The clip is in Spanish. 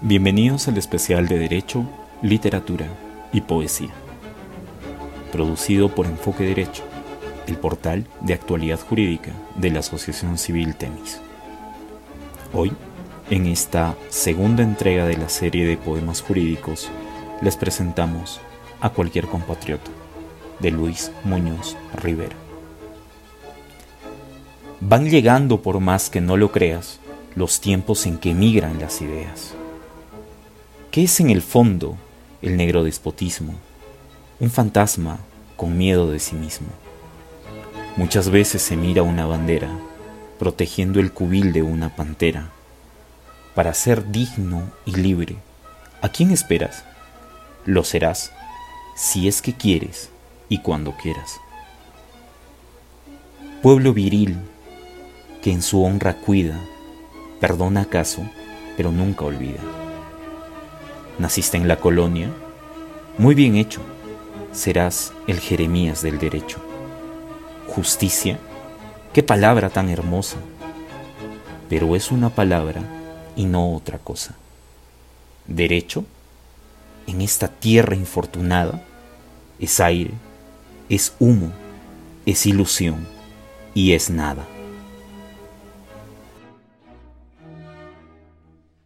Bienvenidos al especial de Derecho, Literatura y Poesía, producido por Enfoque Derecho, el portal de actualidad jurídica de la Asociación Civil Temis. Hoy, en esta segunda entrega de la serie de poemas jurídicos, les presentamos a cualquier compatriota de Luis Muñoz Rivera. Van llegando por más que no lo creas los tiempos en que migran las ideas ¿Qué es en el fondo el negro despotismo? Un fantasma con miedo de sí mismo. Muchas veces se mira una bandera protegiendo el cubil de una pantera. Para ser digno y libre, ¿a quién esperas? Lo serás si es que quieres y cuando quieras. Pueblo viril en su honra cuida, perdona acaso, pero nunca olvida. ¿Naciste en la colonia? Muy bien hecho. Serás el Jeremías del derecho. Justicia, qué palabra tan hermosa. Pero es una palabra y no otra cosa. Derecho, en esta tierra infortunada, es aire, es humo, es ilusión y es nada.